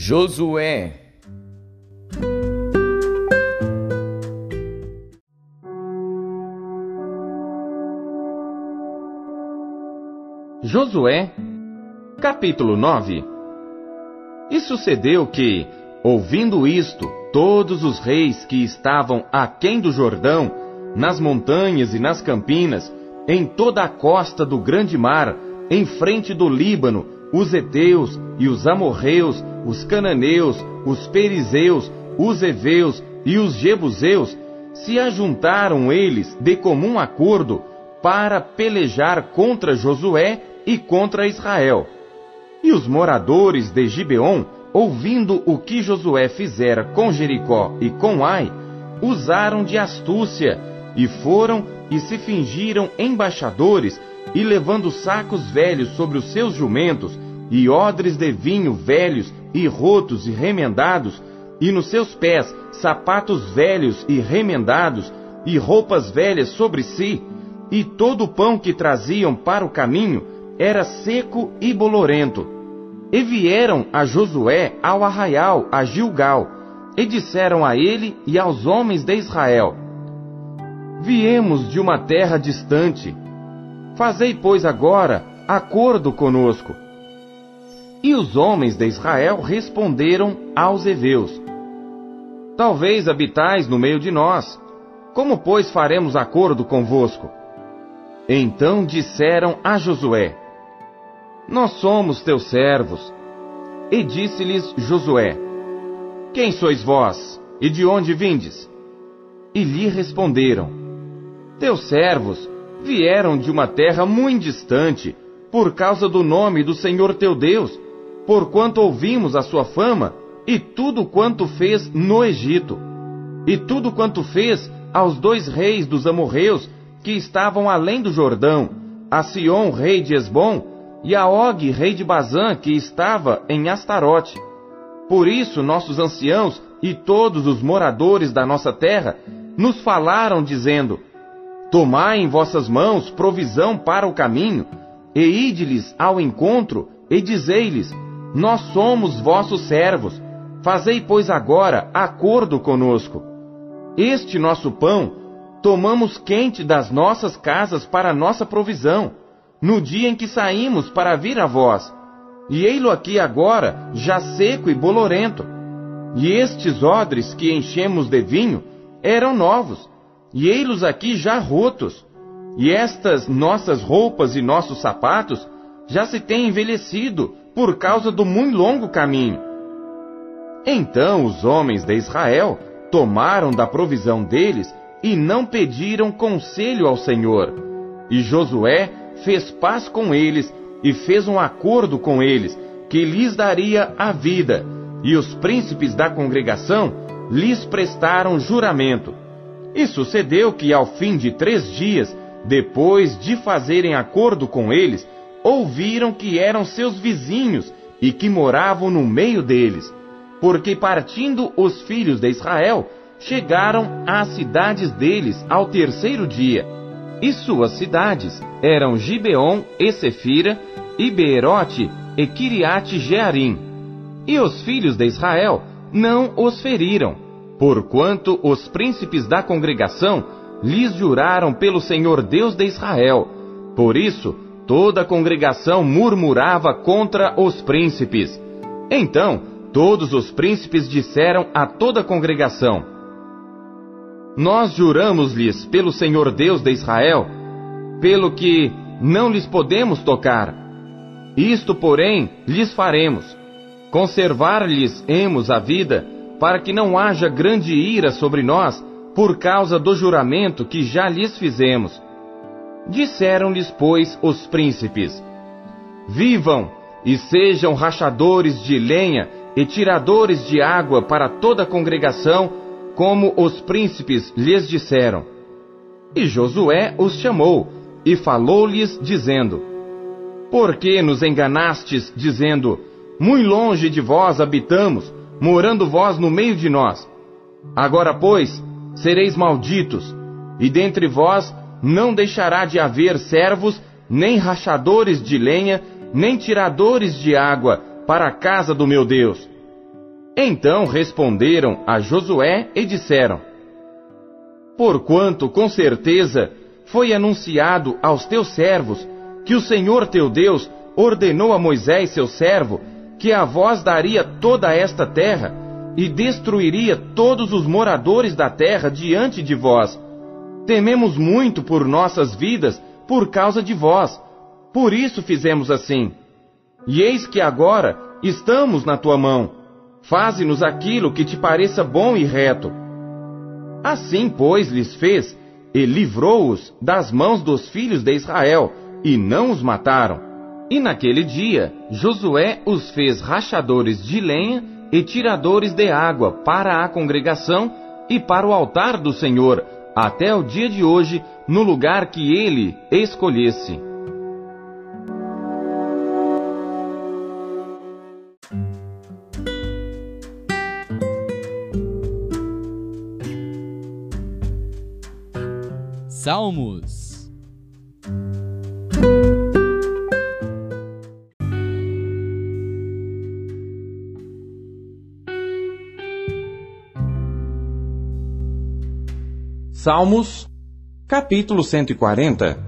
Josué. Josué, capítulo 9 E sucedeu que, ouvindo isto, todos os reis que estavam aquém do Jordão, nas montanhas e nas campinas, em toda a costa do grande mar, em frente do Líbano, os heteus e os amorreus, os cananeus, os perizeus, os heveus e os jebuseus, se ajuntaram eles de comum acordo para pelejar contra Josué e contra Israel. E os moradores de Gibeon, ouvindo o que Josué fizera com Jericó e com Ai, usaram de astúcia e foram e se fingiram embaixadores e levando sacos velhos sobre os seus jumentos e odres de vinho velhos e rotos e remendados e nos seus pés sapatos velhos e remendados e roupas velhas sobre si e todo o pão que traziam para o caminho era seco e bolorento. E vieram a Josué ao arraial, a Gilgal, e disseram a ele e aos homens de Israel: Viemos de uma terra distante. Fazei, pois, agora acordo conosco. E os homens de Israel responderam aos heveus: Talvez habitais no meio de nós. Como, pois, faremos acordo convosco? Então disseram a Josué: Nós somos teus servos. E disse-lhes Josué: Quem sois vós? E de onde vindes? E lhe responderam: Teus servos vieram de uma terra muito distante, por causa do nome do Senhor teu Deus, porquanto ouvimos a sua fama e tudo quanto fez no Egito, e tudo quanto fez aos dois reis dos amorreus que estavam além do Jordão, a Sion, rei de Esbom, e a Og, rei de Bazã, que estava em Astarote. Por isso nossos anciãos e todos os moradores da nossa terra nos falaram, dizendo: Tomai em vossas mãos provisão para o caminho, e ide-lhes ao encontro, e dizei-lhes: Nós somos vossos servos, fazei, pois, agora acordo conosco. Este nosso pão tomamos quente das nossas casas para nossa provisão, no dia em que saímos para vir a vós. E ei-lo aqui agora, já seco e bolorento. E estes odres que enchemos de vinho eram novos, e ei-los aqui já rotos. E estas nossas roupas e nossos sapatos já se têm envelhecido por causa do muito longo caminho. Então os homens de Israel tomaram da provisão deles e não pediram conselho ao Senhor. E Josué fez paz com eles e fez um acordo com eles, que lhes daria a vida, e os príncipes da congregação lhes prestaram juramento. E sucedeu que, ao fim de três dias, depois de fazerem acordo com eles, ouviram que eram seus vizinhos e que moravam no meio deles, porque partindo os filhos de Israel, chegaram às cidades deles ao terceiro dia. E suas cidades eram Gibeon e Sefira, e Beerote e Kiriate Jearim. E os filhos de Israel não os feriram, porquanto os príncipes da congregação lhes juraram pelo Senhor Deus de Israel. Por isso, toda a congregação murmurava contra os príncipes. Então, todos os príncipes disseram a toda a congregação: nós juramos-lhes pelo Senhor Deus de Israel, pelo que não lhes podemos tocar. Isto, porém, lhes faremos: conservar-lhes-emos a vida, para que não haja grande ira sobre nós, por causa do juramento que já lhes fizemos. Disseram-lhes, pois, os príncipes: Vivam e sejam rachadores de lenha e tiradores de água para toda a congregação como os príncipes lhes disseram. E Josué os chamou e falou-lhes, dizendo: Por que nos enganastes, dizendo: Muito longe de vós habitamos, morando vós no meio de nós? Agora, pois, sereis malditos, e dentre vós não deixará de haver servos, nem rachadores de lenha, nem tiradores de água para a casa do meu Deus. Então responderam a Josué e disseram: Porquanto, com certeza, foi anunciado aos teus servos que o Senhor teu Deus ordenou a Moisés, seu servo, que a vós daria toda esta terra e destruiria todos os moradores da terra diante de vós. Tememos muito por nossas vidas por causa de vós. Por isso fizemos assim. E eis que agora estamos na tua mão. Faze-nos aquilo que te pareça bom e reto. Assim, pois, lhes fez, e livrou-os das mãos dos filhos de Israel, e não os mataram. E naquele dia, Josué os fez rachadores de lenha e tiradores de água para a congregação e para o altar do Senhor, até o dia de hoje, no lugar que ele escolhesse. Salmos Salmos, capítulo 140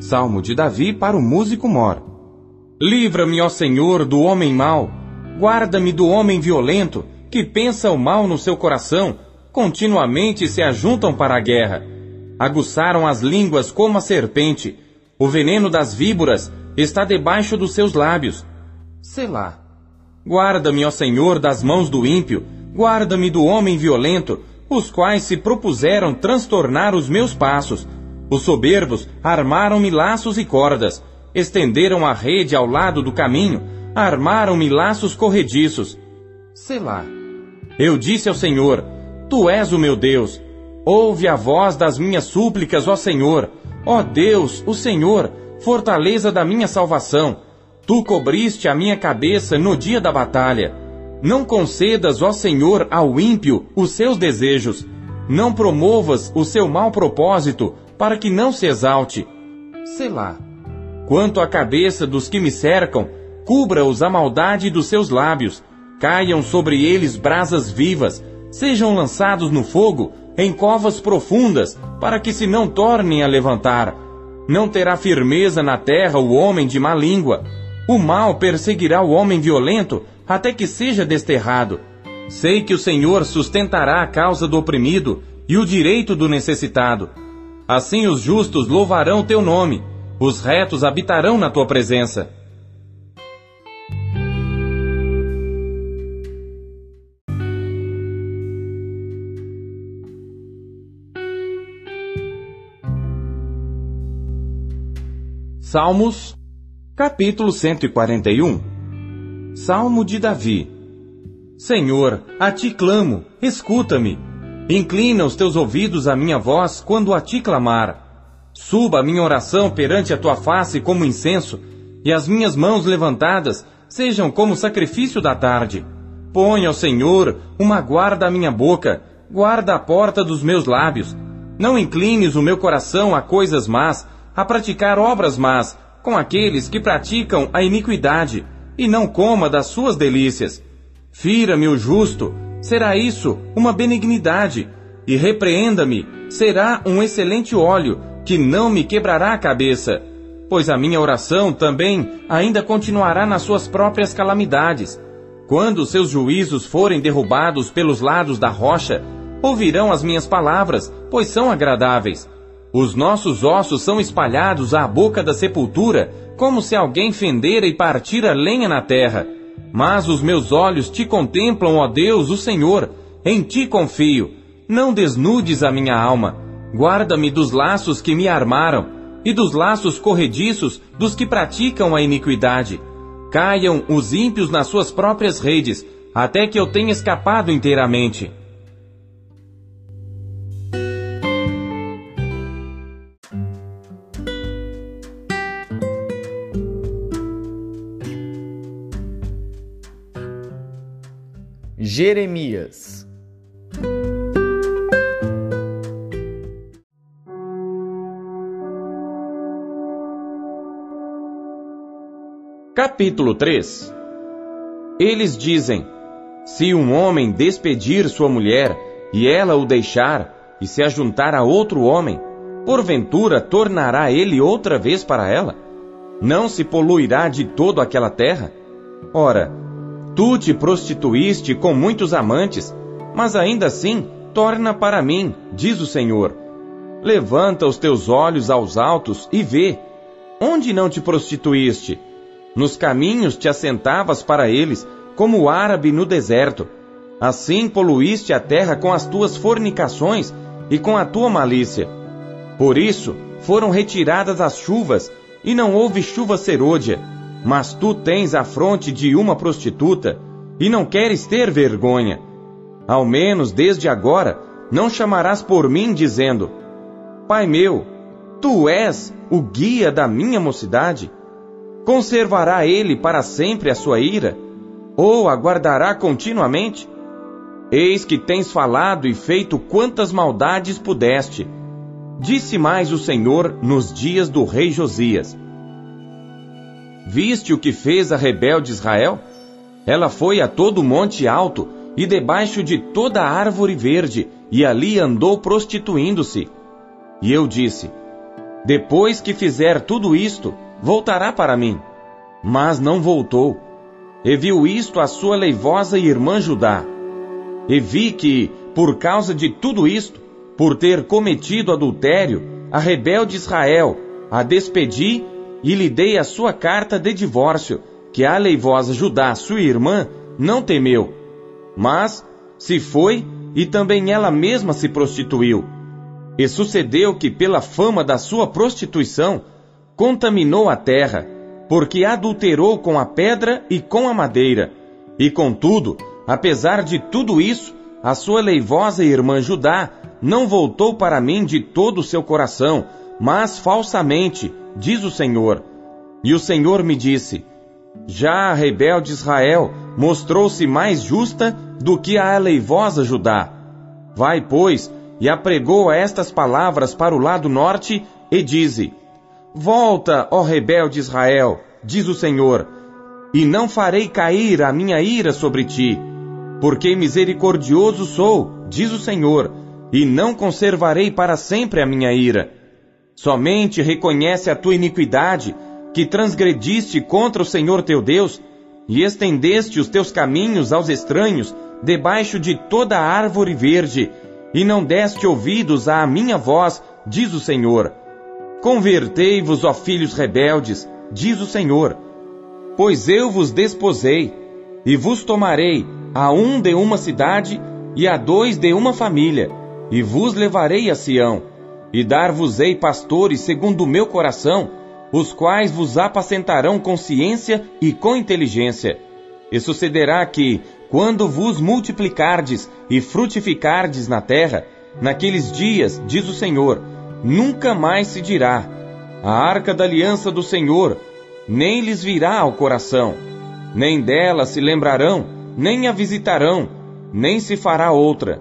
Salmo de Davi para o músico mor. Livra-me, ó Senhor, do homem mau, guarda-me do homem violento, que pensa o mal no seu coração, continuamente se ajuntam para a guerra aguçaram as línguas como a serpente. O veneno das víboras está debaixo dos seus lábios. Selá. Guarda-me, ó Senhor, das mãos do ímpio, guarda-me do homem violento, os quais se propuseram transtornar os meus passos. Os soberbos armaram-me laços e cordas, estenderam a rede ao lado do caminho, armaram-me laços corrediços. Selá. Eu disse ao Senhor: Tu és o meu Deus, Ouve a voz das minhas súplicas, ó Senhor. Ó Deus, o Senhor, fortaleza da minha salvação. Tu cobriste a minha cabeça no dia da batalha. Não concedas, ó Senhor, ao ímpio os seus desejos. Não promovas o seu mau propósito, para que não se exalte. Selá. Quanto à cabeça dos que me cercam, cubra-os a maldade dos seus lábios. Caiam sobre eles brasas vivas, sejam lançados no fogo, em covas profundas, para que se não tornem a levantar. Não terá firmeza na terra o homem de má língua. O mal perseguirá o homem violento, até que seja desterrado. Sei que o Senhor sustentará a causa do oprimido e o direito do necessitado. Assim os justos louvarão teu nome, os retos habitarão na tua presença. Salmos, capítulo 141 Salmo de Davi Senhor, a ti clamo, escuta-me. Inclina os teus ouvidos à minha voz quando a ti clamar. Suba a minha oração perante a tua face como incenso, e as minhas mãos levantadas sejam como sacrifício da tarde. Põe ao Senhor uma guarda à minha boca, guarda a porta dos meus lábios. Não inclines o meu coração a coisas más, a praticar obras más com aqueles que praticam a iniquidade, e não coma das suas delícias. Fira-me o justo, será isso uma benignidade, e repreenda-me, será um excelente óleo, que não me quebrará a cabeça. Pois a minha oração também ainda continuará nas suas próprias calamidades. Quando seus juízos forem derrubados pelos lados da rocha, ouvirão as minhas palavras, pois são agradáveis. Os nossos ossos são espalhados à boca da sepultura, como se alguém fendera e partira lenha na terra. Mas os meus olhos te contemplam, ó Deus, o Senhor. Em ti confio. Não desnudes a minha alma. Guarda-me dos laços que me armaram e dos laços corrediços dos que praticam a iniquidade. Caiam os ímpios nas suas próprias redes, até que eu tenha escapado inteiramente. Jeremias. Capítulo 3 Eles dizem: Se um homem despedir sua mulher e ela o deixar e se ajuntar a outro homem, porventura tornará ele outra vez para ela? Não se poluirá de todo aquela terra? Ora, tu te prostituíste com muitos amantes, mas ainda assim torna para mim, diz o Senhor. Levanta os teus olhos aos altos e vê. Onde não te prostituíste? Nos caminhos te assentavas para eles, como o árabe no deserto. Assim poluíste a terra com as tuas fornicações e com a tua malícia. Por isso foram retiradas as chuvas, e não houve chuva serôdia. Mas tu tens a fronte de uma prostituta, e não queres ter vergonha. Ao menos desde agora não chamarás por mim, dizendo: Pai meu, tu és o guia da minha mocidade? Conservará ele para sempre a sua ira? Ou aguardará continuamente? Eis que tens falado e feito quantas maldades pudeste. Disse mais o Senhor nos dias do rei Josias: Viste o que fez a rebelde Israel? Ela foi a todo monte alto e debaixo de toda árvore verde, e ali andou prostituindo-se. E eu disse: Depois que fizer tudo isto, voltará para mim. Mas não voltou e viu isto a sua leivosa irmã Judá. E vi que, por causa de tudo isto, por ter cometido adultério, a rebelde Israel a despedi e lhe dei a sua carta de divórcio, que a leivosa Judá, sua irmã, não temeu. Mas se foi e também ela mesma se prostituiu. E sucedeu que, pela fama da sua prostituição, contaminou a terra porque adulterou com a pedra e com a madeira. E contudo, apesar de tudo isso, a sua leivosa irmã Judá não voltou para mim de todo o seu coração, mas falsamente, diz o Senhor. E o Senhor me disse: Já a rebelde Israel mostrou-se mais justa do que a leivosa Judá. Vai, pois, e apregou estas palavras para o lado norte, e dize: Volta, ó rebelde Israel, diz o Senhor, e não farei cair a minha ira sobre ti, porque misericordioso sou, diz o Senhor, e não conservarei para sempre a minha ira. Somente reconhece a tua iniquidade, que transgrediste contra o Senhor teu Deus, e estendeste os teus caminhos aos estranhos, debaixo de toda árvore verde, e não deste ouvidos à minha voz, diz o Senhor. Convertei-vos, ó filhos rebeldes, diz o Senhor, pois eu vos desposei, e vos tomarei a um de uma cidade e a dois de uma família, e vos levarei a Sião, e dar-vos-ei pastores segundo o meu coração, os quais vos apacentarão com ciência e com inteligência. E sucederá que, quando vos multiplicardes e frutificardes na terra, naqueles dias, diz o Senhor, nunca mais se dirá: a arca da aliança do Senhor, nem lhes virá ao coração, nem dela se lembrarão, nem a visitarão, nem se fará outra.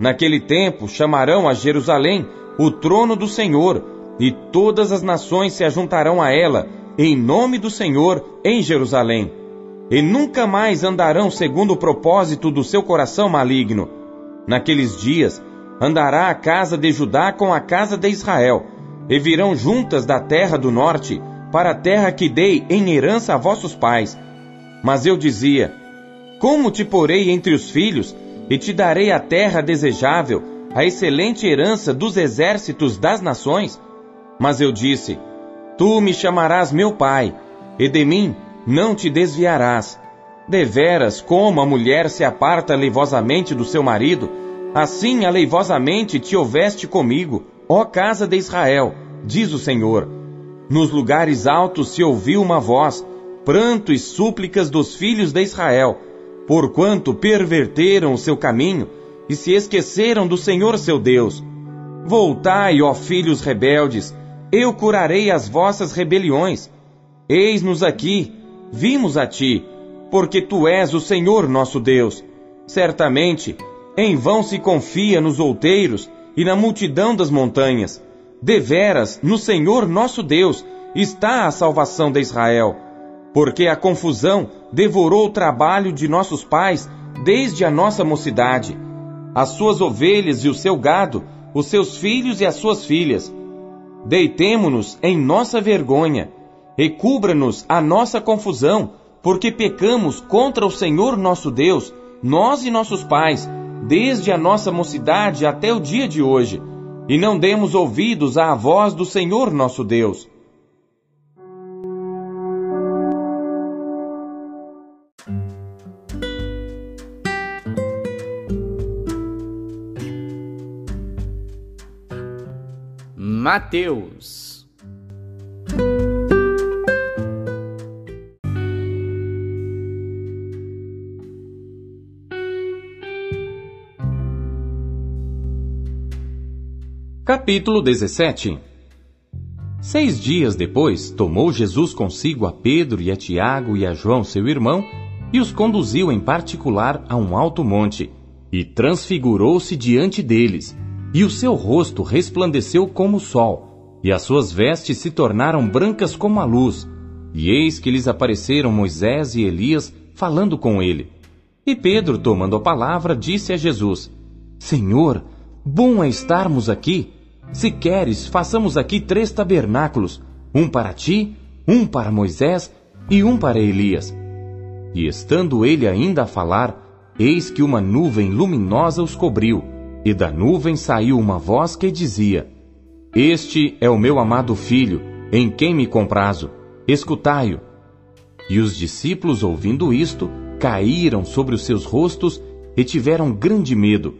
Naquele tempo chamarão a Jerusalém o trono do Senhor, e todas as nações se ajuntarão a ela, em nome do Senhor, em Jerusalém. E nunca mais andarão segundo o propósito do seu coração maligno. Naqueles dias, andará a casa de Judá com a casa de Israel, e virão juntas da terra do norte, para a terra que dei em herança a vossos pais. Mas eu dizia: Como te porei entre os filhos, e te darei a terra desejável, a excelente herança dos exércitos das nações? Mas eu disse: Tu me chamarás meu pai, e de mim não te desviarás. Deveras, como a mulher se aparta leivosamente do seu marido, Assim aleivosamente te houveste comigo, ó casa de Israel, diz o Senhor. Nos lugares altos se ouviu uma voz, pranto e súplicas dos filhos de Israel, porquanto perverteram o seu caminho e se esqueceram do Senhor seu Deus. Voltai, ó filhos rebeldes, eu curarei as vossas rebeliões. Eis-nos aqui, vimos a ti, porque tu és o Senhor nosso Deus. Certamente, em vão se confia nos outeiros e na multidão das montanhas. Deveras, no Senhor nosso Deus, está a salvação de Israel. Porque a confusão devorou o trabalho de nossos pais desde a nossa mocidade, as suas ovelhas e o seu gado, os seus filhos e as suas filhas. Deitemo-nos em nossa vergonha, recubra-nos a nossa confusão, porque pecamos contra o Senhor nosso Deus, nós e nossos pais, desde a nossa mocidade até o dia de hoje, e não demos ouvidos à voz do Senhor nosso Deus. Mateus. Capítulo 17 Seis dias depois, tomou Jesus consigo a Pedro e a Tiago e a João, seu irmão, e os conduziu em particular a um alto monte, e transfigurou-se diante deles, e o seu rosto resplandeceu como o sol, e as suas vestes se tornaram brancas como a luz. E eis que lhes apareceram Moisés e Elias falando com ele. E Pedro, tomando a palavra, disse a Jesus: Senhor, bom é estarmos aqui. Se queres, façamos aqui três tabernáculos: um para ti, um para Moisés e um para Elias. E estando ele ainda a falar, eis que uma nuvem luminosa os cobriu e da nuvem saiu uma voz que dizia: Este é o meu amado filho, em quem me comprazo. Escutai-o. E os discípulos, ouvindo isto, caíram sobre os seus rostos e tiveram grande medo.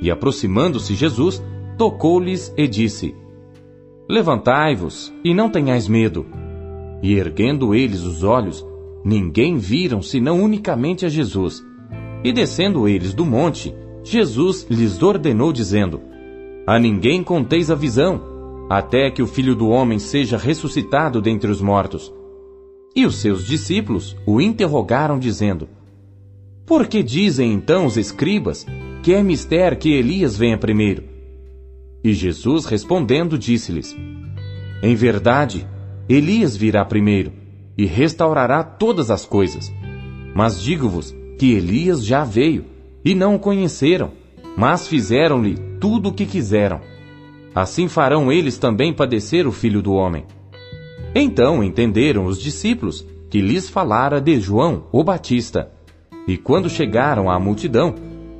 E aproximando-se Jesus, tocou-lhes e disse: Levantai-vos e não tenhais medo. E erguendo eles os olhos, ninguém viram senão unicamente a Jesus. E descendo eles do monte, Jesus lhes ordenou, dizendo: A ninguém conteis a visão, até que o filho do homem seja ressuscitado dentre os mortos. E os seus discípulos o interrogaram, dizendo: Por que dizem então os escribas que é mister que Elias venha primeiro? E Jesus respondendo disse-lhes: Em verdade, Elias virá primeiro e restaurará todas as coisas. Mas digo-vos que Elias já veio e não o conheceram, mas fizeram-lhe tudo o que quiseram. Assim farão eles também padecer o filho do homem. Então entenderam os discípulos que lhes falara de João, o Batista. E quando chegaram à multidão,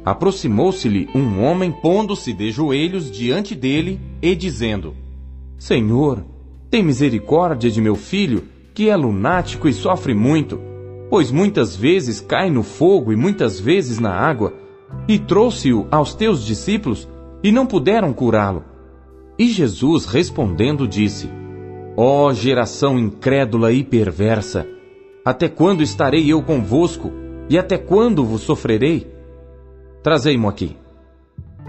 aproximou-se-lhe um homem pondo-se de joelhos diante dele e dizendo: Senhor, tem misericórdia de meu filho, que é lunático e sofre muito pois muitas vezes cai no fogo e muitas vezes na água, e trouxe-o aos teus discípulos, e não puderam curá-lo. E Jesus respondendo disse: Ó oh, geração incrédula e perversa, até quando estarei eu convosco, e até quando vos sofrerei? Trazei-mo aqui.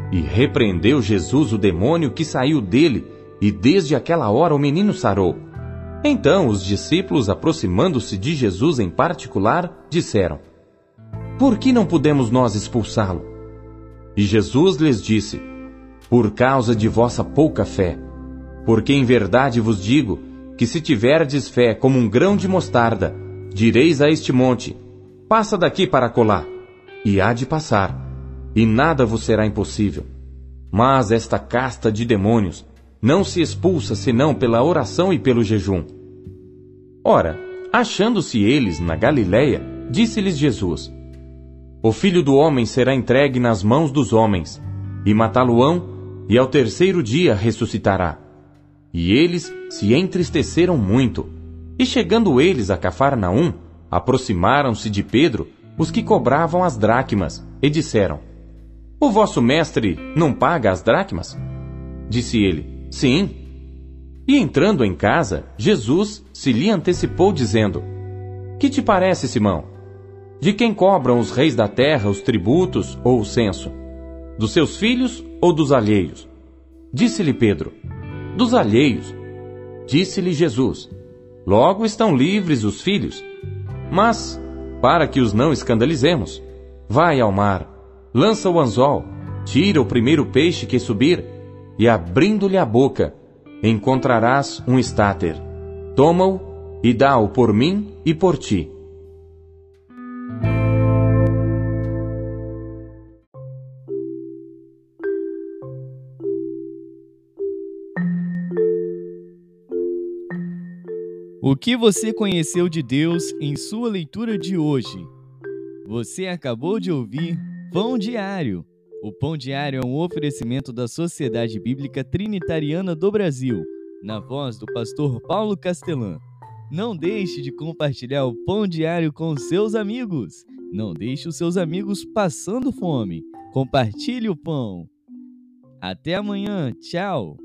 E repreendeu Jesus o demônio que saiu dele, e desde aquela hora o menino sarou. Então os discípulos, aproximando-se de Jesus em particular, disseram: Por que não podemos nós expulsá-lo? E Jesus lhes disse: Por causa de vossa pouca fé. Porque em verdade vos digo que se tiverdes fé como um grão de mostarda, direis a este monte: Passa daqui para colar, e há de passar, e nada vos será impossível. Mas esta casta de demônios não se expulsa senão pela oração e pelo jejum. Ora, achando-se eles na Galiléia, disse-lhes Jesus: O filho do homem será entregue nas mãos dos homens, e matá-lo-ão, e ao terceiro dia ressuscitará. E eles se entristeceram muito. E chegando eles a Cafarnaum, aproximaram-se de Pedro os que cobravam as dracmas, e disseram: O vosso mestre não paga as dracmas? Disse ele: Sim. E entrando em casa, Jesus se lhe antecipou, dizendo: Que te parece, Simão? De quem cobram os reis da terra os tributos ou o censo? Dos seus filhos ou dos alheios? Disse-lhe Pedro: Dos alheios. Disse-lhe Jesus: Logo estão livres os filhos. Mas, para que os não escandalizemos, vai ao mar, lança o anzol, tira o primeiro peixe que subir e abrindo-lhe a boca, encontrarás um estáter. Toma-o e dá-o por mim e por ti. O que você conheceu de Deus em sua leitura de hoje? Você acabou de ouvir Pão Diário o Pão Diário é um oferecimento da Sociedade Bíblica Trinitariana do Brasil, na voz do pastor Paulo Castelã. Não deixe de compartilhar o Pão Diário com seus amigos. Não deixe os seus amigos passando fome. Compartilhe o pão. Até amanhã. Tchau.